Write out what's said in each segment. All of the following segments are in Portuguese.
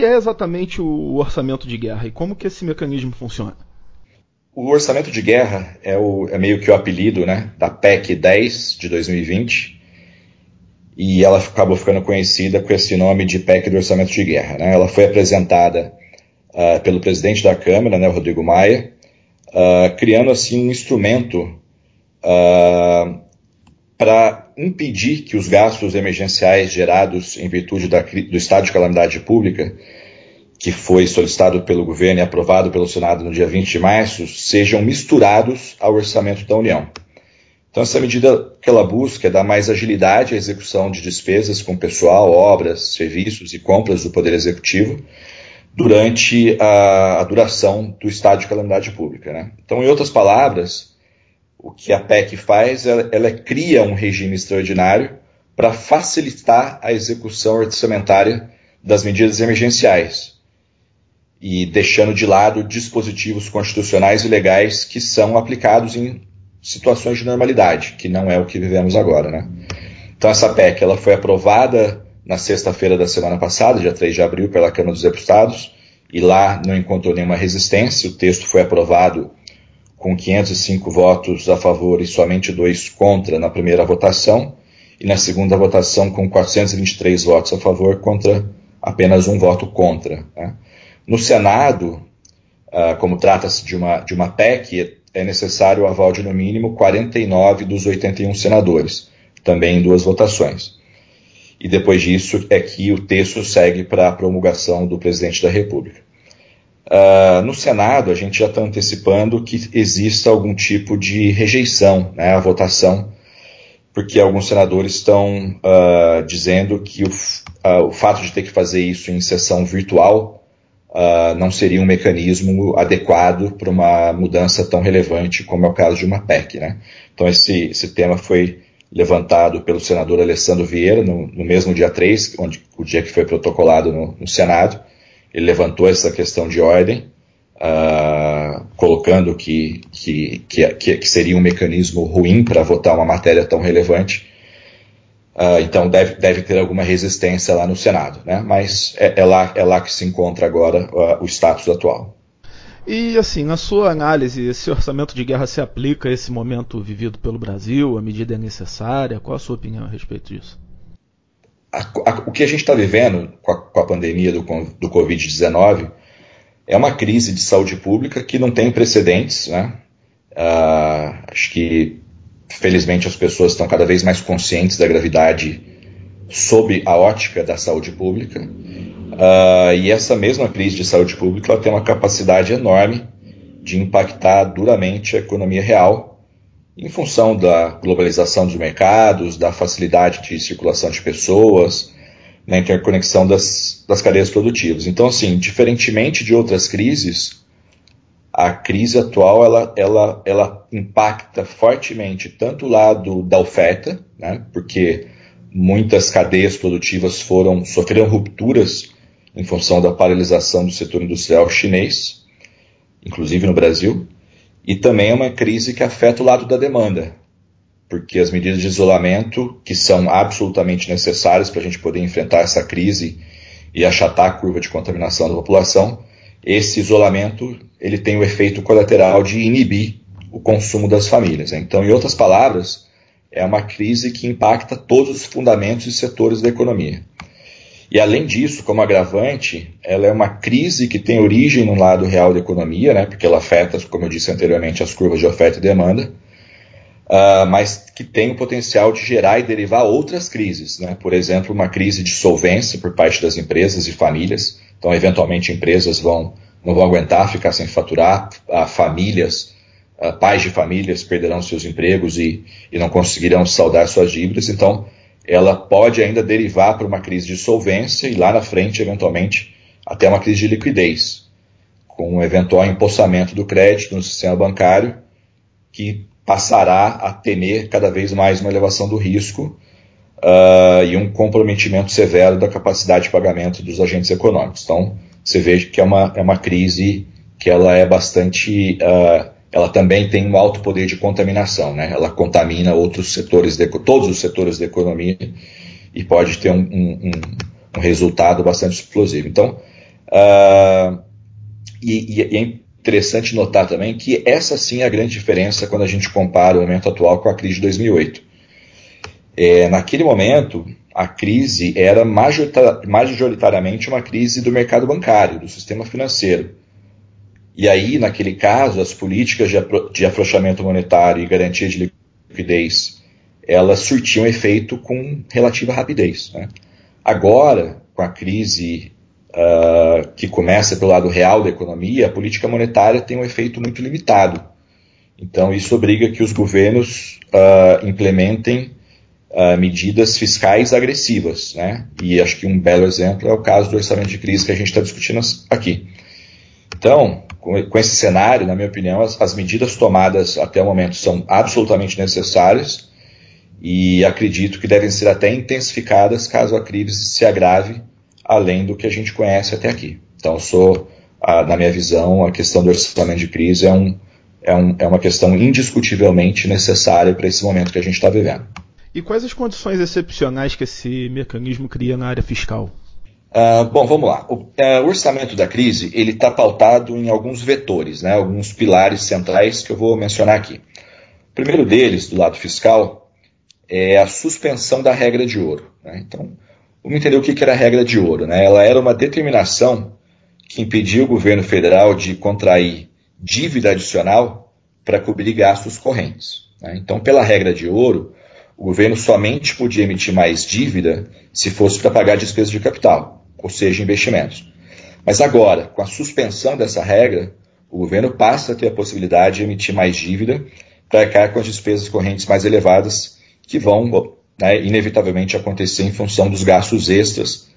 que é exatamente o orçamento de guerra e como que esse mecanismo funciona? O orçamento de guerra é, o, é meio que o apelido né, da PEC 10 de 2020 e ela acabou ficando conhecida com esse nome de PEC do orçamento de guerra. Né? Ela foi apresentada uh, pelo presidente da Câmara, né, Rodrigo Maia, uh, criando assim um instrumento uh, para impedir que os gastos emergenciais gerados em virtude da, do estado de calamidade pública, que foi solicitado pelo governo e aprovado pelo Senado no dia 20 de março, sejam misturados ao orçamento da União. Então, essa medida que ela busca é dar mais agilidade à execução de despesas com pessoal, obras, serviços e compras do Poder Executivo durante a, a duração do estado de calamidade pública. Né? Então, em outras palavras, o que a PEC faz, ela, ela cria um regime extraordinário para facilitar a execução orçamentária das medidas emergenciais e deixando de lado dispositivos constitucionais e legais que são aplicados em situações de normalidade, que não é o que vivemos agora, né? Então essa PEC ela foi aprovada na sexta-feira da semana passada, dia 3 de abril, pela Câmara dos Deputados, e lá não encontrou nenhuma resistência, o texto foi aprovado com 505 votos a favor e somente dois contra na primeira votação, e na segunda votação com 423 votos a favor contra apenas um voto contra. Né? No Senado, uh, como trata-se de uma, de uma PEC, é necessário o aval de no mínimo 49 dos 81 senadores, também em duas votações. E depois disso é que o texto segue para a promulgação do presidente da República. Uh, no Senado, a gente já está antecipando que exista algum tipo de rejeição né, à votação, porque alguns senadores estão uh, dizendo que o, uh, o, fato de ter que fazer isso em sessão virtual não seria um mecanismo adequado para uma mudança tão relevante como é o caso de uma PEC. Né? Então, esse, esse tema foi levantado pelo senador Alessandro Vieira no, no mesmo dia 3, onde, o dia que foi protocolado no, no Senado ele levantou essa questão de ordem, uh, colocando que, que, que, que, seria um mecanismo ruim para votar uma matéria tão relevante. Uh, então deve, deve ter alguma resistência lá no Senado, né? mas é, é lá, é lá que se encontra agora uh, o status atual. E assim, na sua análise, esse orçamento de guerra se aplica a esse momento vivido pelo Brasil? A medida é necessária? Qual a sua opinião a respeito disso? A, a, o que a gente está vivendo com a, com a, pandemia do, do Covid-19 é uma crise de saúde pública que não tem precedentes. Né? Uh, acho que, felizmente, as pessoas estão cada vez mais conscientes da gravidade sob a ótica da saúde pública. Uh, e essa mesma crise de saúde pública tem uma capacidade enorme de impactar duramente a economia real em função da globalização dos mercados, da facilidade de circulação de pessoas, na interconexão das, das cadeias produtivas. Então, assim, diferentemente de outras crises, a crise atual ela, ela, ela impacta fortemente tanto o lado da oferta, né, porque muitas cadeias produtivas foram sofreram rupturas em função da paralisação do setor industrial chinês, inclusive no Brasil, e também é uma crise que afeta o lado da demanda, porque as medidas de isolamento, que são absolutamente necessárias para a gente poder enfrentar essa crise e achatar a curva de contaminação da população, esse isolamento ele tem o efeito colateral de inibir o consumo das famílias. Então, em outras palavras, é uma crise que impacta todos os fundamentos e setores da economia. E além disso, como agravante, ela é uma crise que tem origem no lado real da economia, né, porque ela afeta, como eu disse anteriormente, as curvas de oferta e demanda, uh, mas que tem o potencial de gerar e derivar outras crises. Né? Por exemplo, uma crise de solvência por parte das empresas e famílias. Então, eventualmente, empresas vão, não vão aguentar ficar sem faturar, uh, famílias, uh, pais de famílias perderão seus empregos e, e não conseguirão saldar suas dívidas. Então, ela pode ainda derivar para uma crise de solvência e lá na frente, eventualmente, até uma crise de liquidez, com um eventual empossamento do crédito no sistema bancário, que passará a temer cada vez mais uma elevação do risco uh, e um comprometimento severo da capacidade de pagamento dos agentes econômicos. Então, você vê que é uma, é uma crise que ela é bastante uh, ela também tem um alto poder de contaminação, né? Ela contamina outros setores, de, todos os setores da economia e pode ter um, um, um resultado bastante explosivo. Então, Uh, e, e, é interessante notar também que essa sim é a grande diferença quando a gente compara o momento atual com a crise de 2008. É, naquele momento, a crise era majoritariamente uma crise do mercado bancário, do sistema financeiro. E aí, naquele caso, as políticas de afrouxamento monetário e garantia de liquidez, elas surtiam efeito com relativa rapidez. Né? Agora, com a crise uh, que começa pelo lado real da economia, a política monetária tem um efeito muito limitado. Então, isso obriga que os governos uh, implementem uh, medidas fiscais agressivas. Né? E acho que um belo exemplo é o caso do orçamento de crise que a gente está discutindo aqui. Então, com, com, esse cenário, na minha opinião, as, as medidas tomadas até o momento são absolutamente necessárias e acredito que devem ser até intensificadas caso a crise se agrave além do que a gente conhece até aqui. Então, sou, a, na minha visão, a questão do orçamento de crise é, um, é, um, é uma questão indiscutivelmente necessária para esse momento que a gente está vivendo. E quais as condições excepcionais que esse mecanismo cria na área fiscal? Uh, bom, vamos lá. O, uh, o, orçamento da crise ele está pautado em alguns vetores, né, alguns pilares centrais que eu vou mencionar aqui. O primeiro deles, do lado fiscal, é a suspensão da regra de ouro. Né? Então, Vamos entender o que era a regra de ouro. Né? Ela era uma determinação que impedia o governo federal de contrair dívida adicional para cobrir gastos correntes. Né? Então, pela regra de ouro, o governo somente podia emitir mais dívida se fosse para pagar despesas de capital, ou seja, investimentos. Mas agora, com a suspensão dessa regra, o governo passa a ter a possibilidade de emitir mais dívida para arcar com as despesas correntes mais elevadas que vão né, inevitavelmente acontecer em função dos gastos extras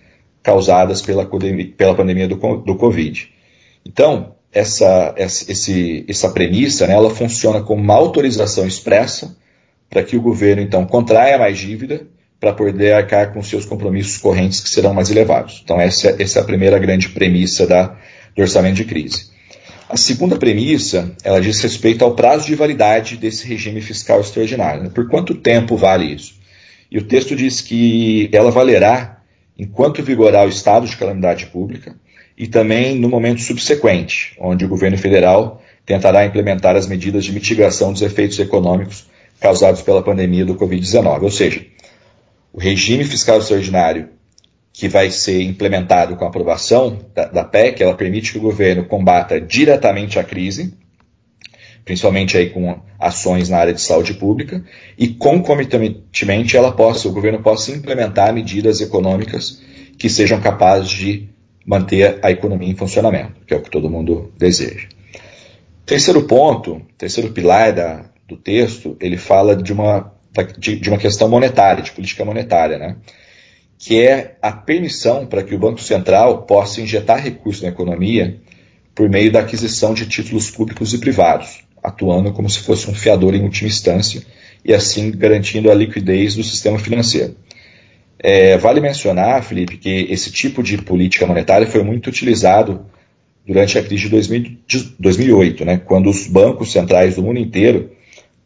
causadas pela, pela pandemia do, do Covid. Então, essa, essa, esse, essa premissa né, ela funciona como uma autorização expressa para que o governo, então, contraia mais dívida para poder arcar com seus compromissos correntes que serão mais elevados. Então, essa, essa é a primeira grande premissa da, do orçamento de crise. A segunda premissa, ela diz respeito ao prazo de validade desse regime fiscal extraordinário. Né? Por quanto tempo vale isso? E o texto diz que ela valerá enquanto vigorar o estado de calamidade pública e também no momento subsequente, onde o governo federal tentará implementar as medidas de mitigação dos efeitos econômicos causados pela pandemia do Covid-19. Ou seja, o regime fiscal extraordinário que vai ser implementado com a aprovação da, da PEC, ela permite que o governo combata diretamente a crise, principalmente aí com ações na área de saúde pública, e concomitantemente ela possa, o governo possa implementar medidas econômicas que sejam capazes de manter a economia em funcionamento, que é o que todo mundo deseja. Terceiro ponto, terceiro pilar da, do texto, ele fala de uma, de, de uma questão monetária, de política monetária, né? que é a permissão para que o Banco Central possa injetar recursos na economia por meio da aquisição de títulos públicos e privados, atuando como se fosse um fiador em última instância e assim garantindo a liquidez do sistema financeiro. É, vale mencionar, Felipe, que esse tipo de política monetária foi muito utilizado durante a crise de 2000, 2008, né, quando os bancos centrais do mundo inteiro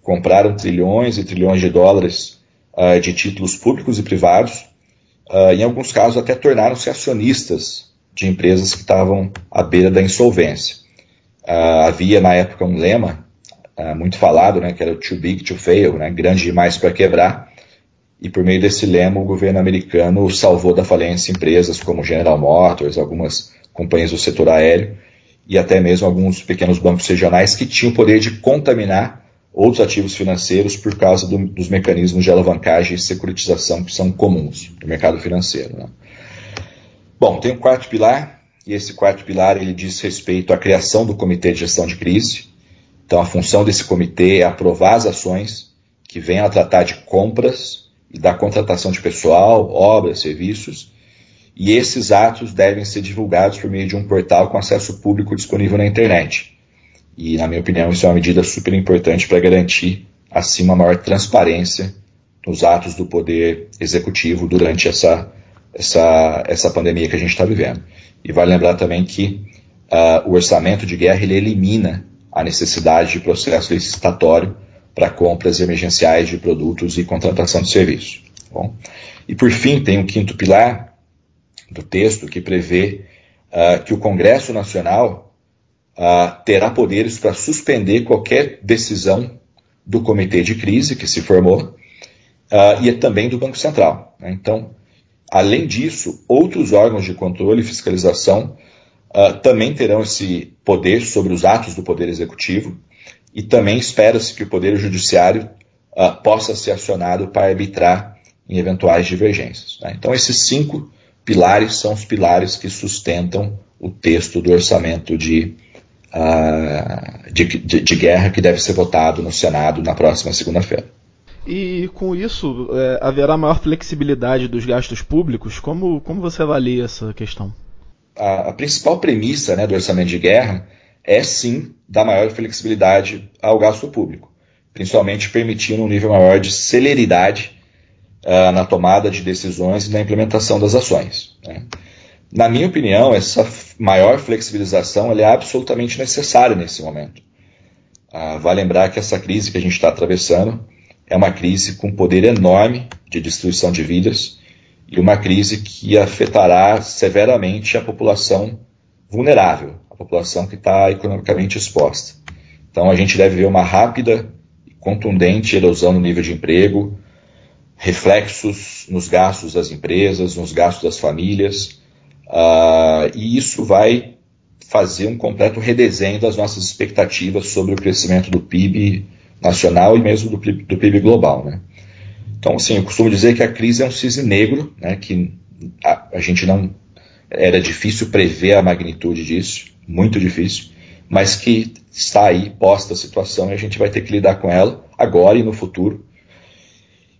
compraram trilhões e trilhões de dólares uh, de títulos públicos e privados, uh, em alguns casos até tornaram-se acionistas de empresas que estavam à beira da insolvência. Uh, havia na época um lema muito falado, né, que era too big to fail, né, grande demais para quebrar. E por meio desse lema, o governo americano salvou da falência empresas como General Motors, algumas companhias do setor aéreo e até mesmo alguns pequenos bancos regionais que tinham o poder de contaminar outros ativos financeiros por causa do, dos mecanismos de alavancagem e securitização que são comuns no mercado financeiro. Né? Bom, tem um quarto pilar, e esse quarto pilar ele diz respeito à criação do Comitê de Gestão de Crise, então, a função desse comitê é aprovar as ações que venham a tratar de compras e da contratação de pessoal, obras, serviços, e esses atos devem ser divulgados por meio de um portal com acesso público disponível na internet. E, na minha opinião, isso é uma medida super importante para garantir, assim, uma maior transparência nos atos do poder executivo durante essa, essa, essa pandemia que a gente está vivendo. E vale lembrar também que uh, o orçamento de guerra ele elimina a necessidade de processo licitatório para compras emergenciais de produtos e contratação de serviços. Bom, e por fim, tem um quinto pilar do texto que prevê uh, que o Congresso Nacional terá poderes para suspender qualquer decisão do comitê de crise que se formou e também do Banco Central. Né? Então, além disso, outros órgãos de controle e fiscalização também terão esse poder sobre os atos do Poder Executivo e também espera-se que o Poder Judiciário possa ser acionado para arbitrar em eventuais divergências. Né? Então, esses cinco pilares são os pilares que sustentam o texto do orçamento de, uh, de, de, de, guerra que deve ser votado no Senado na próxima segunda-feira. E com isso, é, haverá maior flexibilidade dos gastos públicos? Como, como você avalia essa questão? A, a principal premissa né, do orçamento de guerra é sim dar maior flexibilidade ao gasto público, principalmente permitindo um nível maior de celeridade uh, na tomada de decisões e na implementação das ações. Né? Na minha opinião, essa maior flexibilização é absolutamente necessária nesse momento. Uh, vale lembrar que essa crise que a gente está atravessando é uma crise com poder enorme de destruição de vidas e uma crise que afetará severamente a população vulnerável, a população que está economicamente exposta. Então a gente deve ver uma rápida e contundente erosão no nível de emprego, reflexos nos gastos das empresas, nos gastos das famílias, uh, e isso vai fazer um completo redesenho das nossas expectativas sobre o crescimento do PIB nacional e mesmo do, do PIB global. Né? Então, assim, eu costumo dizer que a crise é um cisne negro, né, que a, a gente não. Era difícil prever a magnitude disso, muito difícil, mas que está aí posta a situação e a gente vai ter que lidar com ela agora e no futuro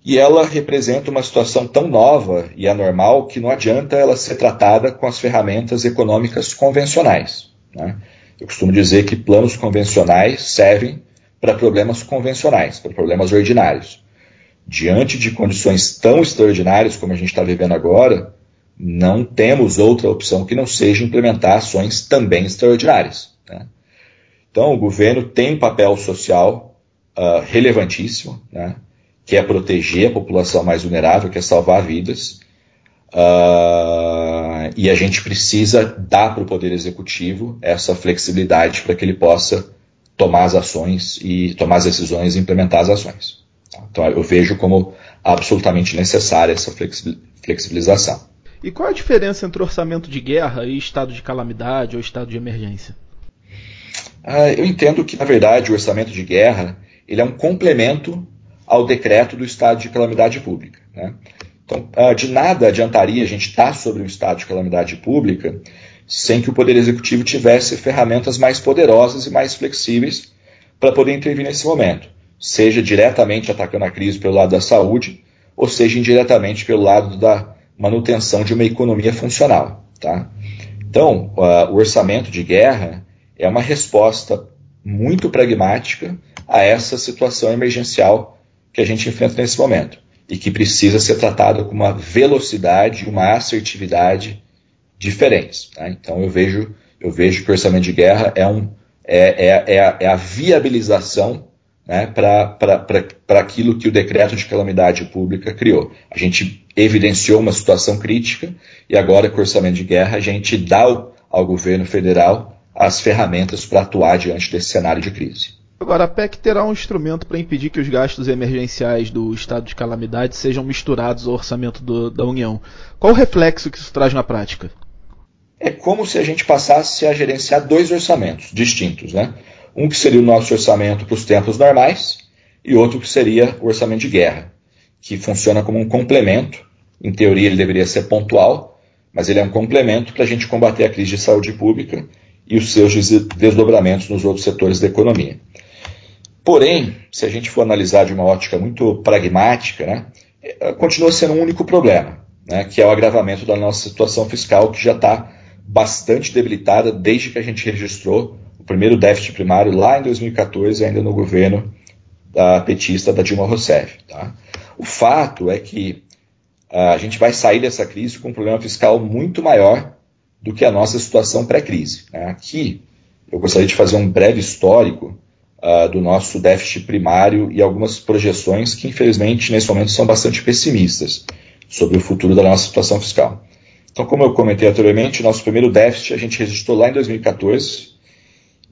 e ela representa uma situação tão nova e anormal que não adianta ela ser tratada com as ferramentas econômicas convencionais. Né? Eu costumo dizer que planos convencionais servem para problemas convencionais, para problemas ordinários. Diante de condições tão extraordinárias como a gente está vivendo agora, não temos outra opção que não seja implementar ações também extraordinárias. Né? Então, o governo tem um papel social uh, relevantíssimo, né? Que é proteger a população mais vulnerável, que é salvar vidas. Uh, e a gente precisa dar para o Poder Executivo essa flexibilidade para que ele possa tomar as ações e tomar as decisões e implementar as ações. Então eu vejo como absolutamente necessária essa flexibilização. E qual a diferença entre orçamento de guerra e estado de calamidade ou estado de emergência? Uh, eu entendo que, na verdade, o orçamento de guerra ele é um complemento ao decreto do estado de calamidade pública. Né? Então, ah, de nada adiantaria a gente estar sobre um estado de calamidade pública sem que o Poder Executivo tivesse ferramentas mais poderosas e mais flexíveis para poder intervir nesse momento, seja diretamente atacando a crise pelo lado da saúde, ou seja indiretamente pelo lado da manutenção de uma economia funcional. Tá? Então, uh, o orçamento de guerra é uma resposta muito pragmática a essa situação emergencial que a gente enfrenta nesse momento e que precisa ser tratado com uma velocidade e uma assertividade diferentes. Tá? Então eu vejo, eu vejo que o orçamento de guerra é, um, é, é, é, a, é a, viabilização né, para aquilo que o decreto de calamidade pública criou. A gente evidenciou uma situação crítica e agora com o orçamento de guerra a gente dá ao, ao governo federal as ferramentas para atuar diante desse cenário de crise. Agora, a PEC terá um instrumento para impedir que os gastos emergenciais do estado de calamidade sejam misturados ao orçamento do, da União. Qual o reflexo que isso traz na prática? É como se a gente passasse a gerenciar dois orçamentos distintos, né? Um que seria o nosso orçamento para os tempos normais e outro que seria o orçamento de guerra, que funciona como um complemento. Em teoria, ele deveria ser pontual, mas ele é um complemento para a gente combater a crise de saúde pública e os seus desdobramentos nos outros setores da economia. Porém, se a gente for analisar de uma ótica muito pragmática, né, eh, continua sendo um único problema, né, que é o agravamento da nossa situação fiscal, que já está bastante debilitada desde que a gente registrou o primeiro déficit primário lá em 2014, ainda no governo da petista da Dilma Rousseff. Tá? O fato é que ah, a gente vai sair dessa crise com um problema fiscal muito maior do que a nossa situação pré-crise. Né? Aqui, eu gostaria de fazer um breve histórico uh, do nosso déficit primário e algumas projeções que, infelizmente, nesse momento são bastante pessimistas sobre o futuro da nossa situação fiscal. Então, como eu comentei anteriormente, nosso primeiro déficit a gente registrou lá em 2014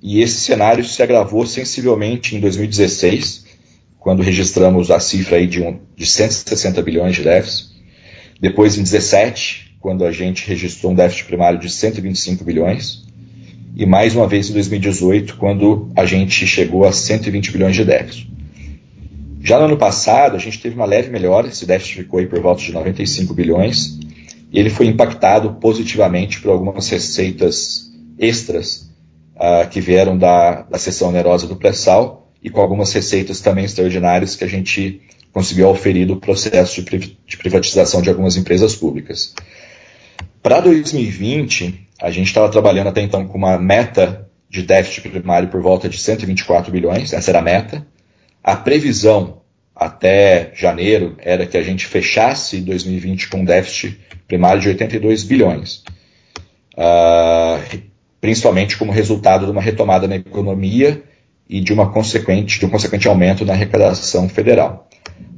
e esse cenário se agravou sensivelmente em 2016, quando registramos a cifra aí de, um, de 160 bilhões de déficit. Depois, em 2017, quando a gente registrou um déficit primário de 125 bilhões. E mais uma vez em 2018, quando a gente chegou a 120 bilhões de déficit. Já no ano passado, a gente teve uma leve melhora, esse déficit ficou aí por volta de 95 bilhões, e ele foi impactado positivamente por algumas receitas extras uh, que vieram da, da seção onerosa do pré-sal e com algumas receitas também extraordinárias que a gente conseguiu oferir do processo de privatização de algumas empresas públicas. Para 2020, a gente estava trabalhando até então com uma meta de déficit primário por volta de 124 bilhões, essa era a meta. A previsão até janeiro era que a gente fechasse 2020 com um déficit primário de 82 bilhões. Uh, principalmente como resultado de uma retomada na economia e de, uma consequente, de um consequente aumento na arrecadação federal.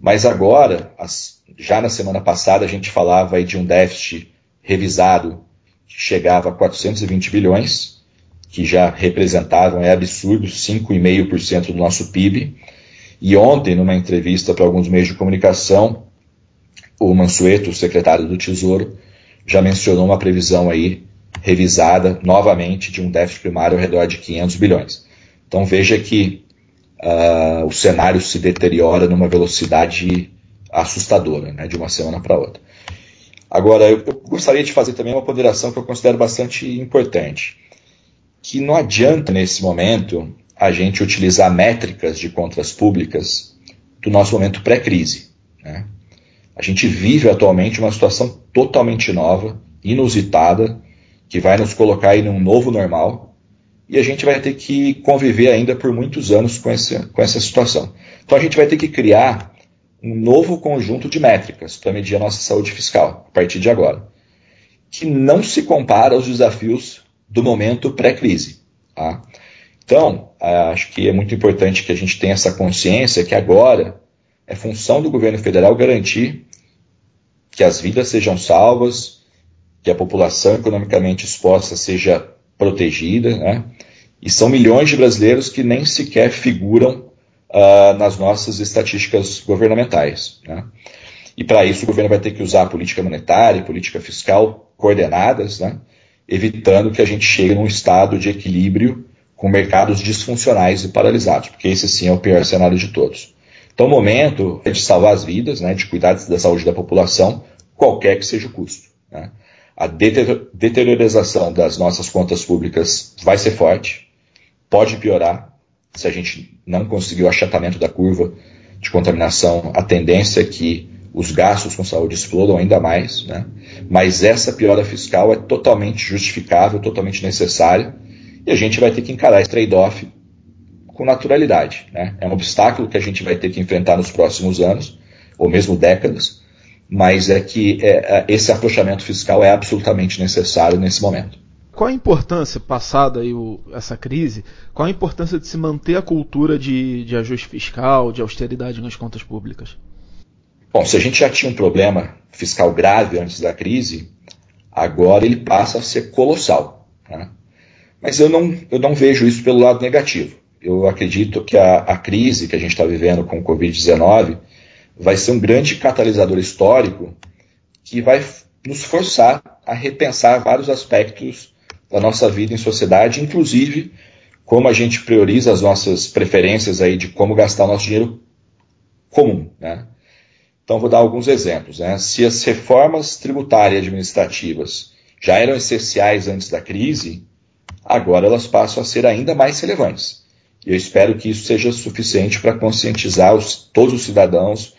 Mas agora, as, já na semana passada, a gente falava de um déficit revisado que chegava a 420 bilhões, que já representavam, é absurdo, 5,5% do nosso PIB. E ontem, numa entrevista para alguns meios de comunicação, o Mansueto, o secretário do Tesouro, já mencionou uma previsão aí revisada novamente de um déficit primário ao redor de 500 bilhões. Então veja que uh, o cenário se deteriora numa velocidade assustadora, né, de uma semana para outra. Agora, eu, eu gostaria de fazer também uma ponderação que eu considero bastante importante, que não adianta nesse momento a gente utilizar métricas de contas públicas do nosso momento pré-crise. Né? A gente vive atualmente uma situação totalmente nova, inusitada, que vai nos colocar aí num novo normal e a gente vai ter que conviver ainda por muitos anos com essa, com essa situação. Então a gente vai ter que criar um novo conjunto de métricas para medir a nossa saúde fiscal a partir de agora, que não se compara aos desafios do momento pré-crise. Tá? Então, acho que é muito importante que a gente tenha essa consciência que agora é função do governo federal garantir que as vidas sejam salvas, que a população economicamente exposta seja protegida, né? E são milhões de brasileiros que nem sequer figuram uh, nas nossas estatísticas governamentais. Né? E para isso o governo vai ter que usar política monetária e política fiscal coordenadas, né? evitando que a gente chegue num estado de equilíbrio com mercados disfuncionais e paralisados, porque esse sim é o pior cenário de todos. Então o momento é de salvar as vidas, né, de cuidar da saúde da população, qualquer que seja o custo. Né? a deteriorização das nossas contas públicas vai ser forte, pode piorar se a gente não conseguir o achatamento da curva de contaminação. A tendência é que os gastos com saúde explodam ainda mais, né? mas essa piora fiscal é totalmente justificável, totalmente necessária, e a gente vai ter que encarar esse trade-off com naturalidade. Né? É um obstáculo que a gente vai ter que enfrentar nos próximos anos, ou mesmo décadas, mas é que é, é, esse afrouxamento fiscal é absolutamente necessário nesse momento. Qual a importância, passada aí o, essa crise, qual a importância de se manter a cultura de, de ajuste fiscal, de austeridade nas contas públicas? Bom, se a gente já tinha um problema fiscal grave antes da crise, agora ele passa a ser colossal. Né? Mas eu não, eu não vejo isso pelo lado negativo. Eu acredito que a, a crise que a gente está vivendo com o Covid-19 vai ser um grande catalisador histórico que vai nos forçar a repensar vários aspectos da nossa vida em sociedade, inclusive como a gente prioriza as nossas preferências aí de como gastar o nosso dinheiro comum. Né? Então, vou dar alguns exemplos. Né? Se as reformas tributárias e administrativas já eram essenciais antes da crise, agora elas passam a ser ainda mais relevantes. E eu espero que isso seja suficiente para conscientizar os, todos os cidadãos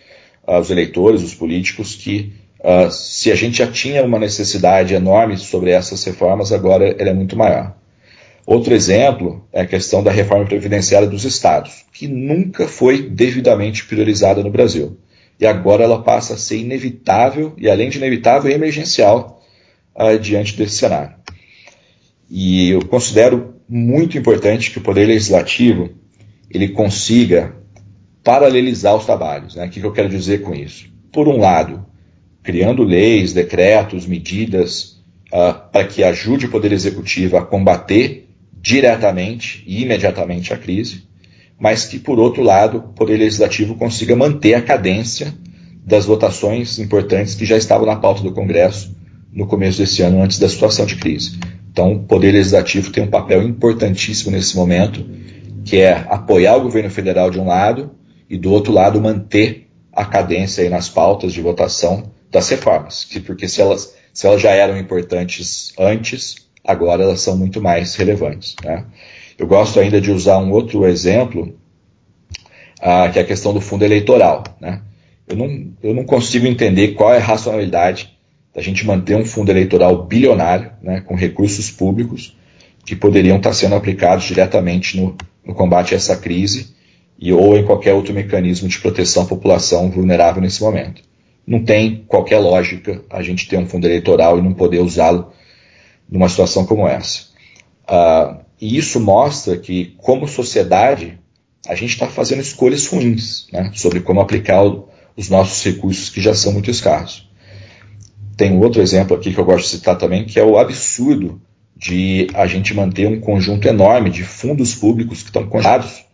aos eleitores, os políticos, que uh, se a gente já tinha uma necessidade enorme sobre essas reformas, agora ela é muito maior. Outro exemplo é a questão da reforma previdenciária dos estados, que nunca foi devidamente priorizada no Brasil. E agora ela passa a ser inevitável, e além de inevitável, emergencial uh, diante desse cenário. E eu considero muito importante que o Poder Legislativo ele consiga paralelizar os trabalhos. Né? O que eu quero dizer com isso? Por um lado, criando leis, decretos, medidas uh, para que ajude o Poder Executivo a combater diretamente e imediatamente a crise, mas que, por outro lado, o Poder Legislativo consiga manter a cadência das votações importantes que já estavam na pauta do Congresso no começo desse ano, antes da situação de crise. Então, o Poder Legislativo tem um papel importantíssimo nesse momento, que é apoiar o governo federal de um lado e, do outro lado, manter a cadência nas pautas de votação das reformas, que, porque se elas, se elas já eram importantes antes, agora elas são muito mais relevantes. Né? Eu gosto ainda de usar um outro exemplo, ah, que é a questão do fundo eleitoral. Né? Eu, não, eu não consigo entender qual é a racionalidade da gente manter um fundo eleitoral bilionário, né, com recursos públicos, que poderiam estar sendo aplicados diretamente no, no combate a essa crise e ou em qualquer outro mecanismo de proteção à população vulnerável nesse momento. Não tem qualquer lógica a gente ter um fundo eleitoral e não poder usá-lo numa situação como essa. Uh, e isso mostra que, como sociedade, a gente está fazendo escolhas ruins né, sobre como aplicar o, os nossos recursos que já são muito escassos. Tem um outro exemplo aqui que eu gosto de citar também, que é o absurdo de a gente manter um conjunto enorme de fundos públicos que estão congelados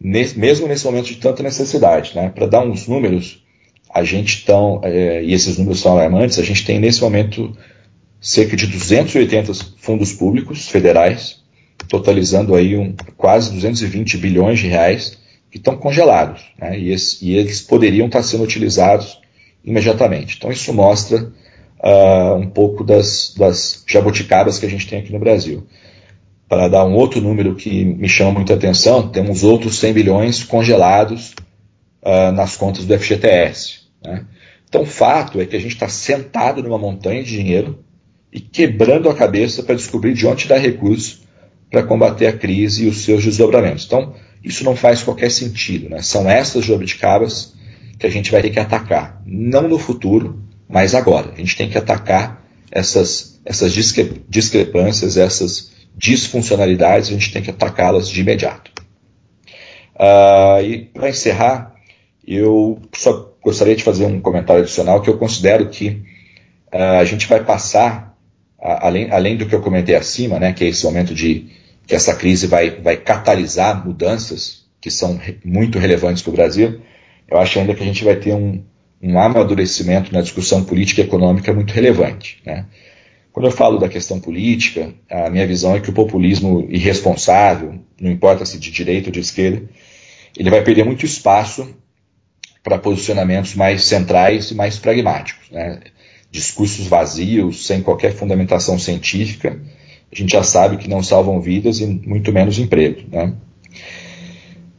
mesmo nesse momento de tanta necessidade. Né? Para dar uns números, a gente tão, é, e esses números são alarmantes, a gente tem nesse momento cerca de 280 fundos públicos federais, totalizando aí um, quase 220 bilhões de reais que estão congelados, né? e, esse, e, eles poderiam estar sendo utilizados imediatamente. Então isso mostra uh, um pouco das, das jabuticabas que a gente tem aqui no Brasil para dar um outro número que me chama muita atenção, temos outros 100 bilhões congelados uh, nas contas do FGTS. Né? Então, o fato é que a gente está sentado numa montanha de dinheiro e quebrando a cabeça para descobrir de onde dar recursos para combater a crise e os seus desdobramentos. Então, isso não faz qualquer sentido. Né? São essas jabuticabas que a gente vai ter que atacar. Não no futuro, mas agora. A gente tem que atacar essas, essas discrepâncias, essas disfuncionalidades, a gente tem que atacá-las de imediato. Uh, e para encerrar, eu só gostaria de fazer um comentário adicional que eu considero que uh, a gente vai passar, além, além do que eu comentei acima, né, que é esse momento de que essa crise vai, vai catalisar mudanças que são muito relevantes para o Brasil, eu acho ainda que a gente vai ter um, um amadurecimento na discussão política e econômica muito relevante. Né? Quando eu falo da questão política, a minha visão é que o populismo irresponsável, não importa se de direita ou de esquerda, ele vai perder muito espaço para posicionamentos mais centrais e mais pragmáticos. Né? Discursos vazios, sem qualquer fundamentação científica, a gente já sabe que não salvam vidas e muito menos emprego. Né?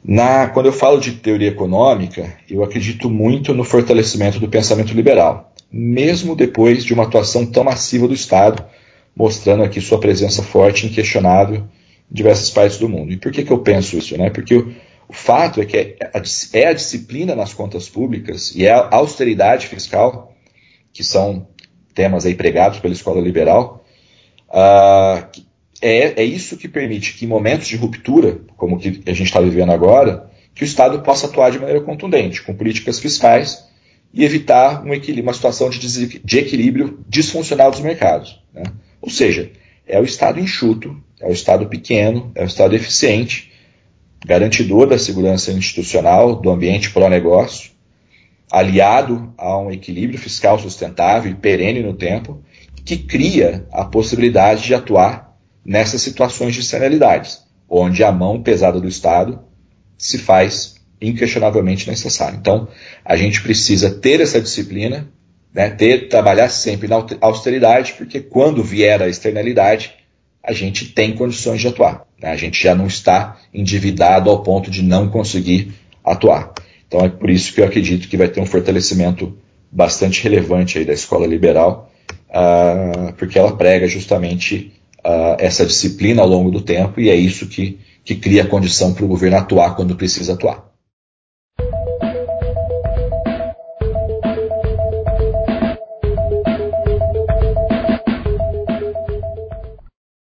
Na, quando eu falo de teoria econômica, eu acredito muito no fortalecimento do pensamento liberal mesmo depois de uma atuação tão massiva do Estado, mostrando aqui sua presença forte e inquestionável em diversas partes do mundo. E por que, que eu penso isso? Né? Porque o fato é que é a, é a, disciplina nas contas públicas e é a austeridade fiscal, que são temas aí pregados pela escola liberal, uh, é, é isso que permite que em momentos de ruptura, como que a gente está vivendo agora, que o Estado possa atuar de maneira contundente, com políticas fiscais e evitar um uma situação de, de equilíbrio disfuncional dos mercados. Né? Ou seja, é o Estado enxuto, é o Estado pequeno, é o Estado eficiente, garantidor da segurança institucional, do ambiente pró-negócio, aliado a um equilíbrio fiscal sustentável e perene no tempo, que cria a possibilidade de atuar nessas situações de externalidades, onde a mão pesada do Estado se faz inquestionavelmente necessário. Então, a gente precisa ter essa disciplina, né, ter, trabalhar sempre na austeridade, porque quando vier a externalidade, a gente tem condições de atuar. Né? A gente já não está endividado ao ponto de não conseguir atuar. Então, é por isso que eu acredito que vai ter um fortalecimento bastante relevante aí da escola liberal, uh, porque ela prega justamente uh, essa disciplina ao longo do tempo e é isso que, que cria a condição para o governo atuar quando precisa atuar.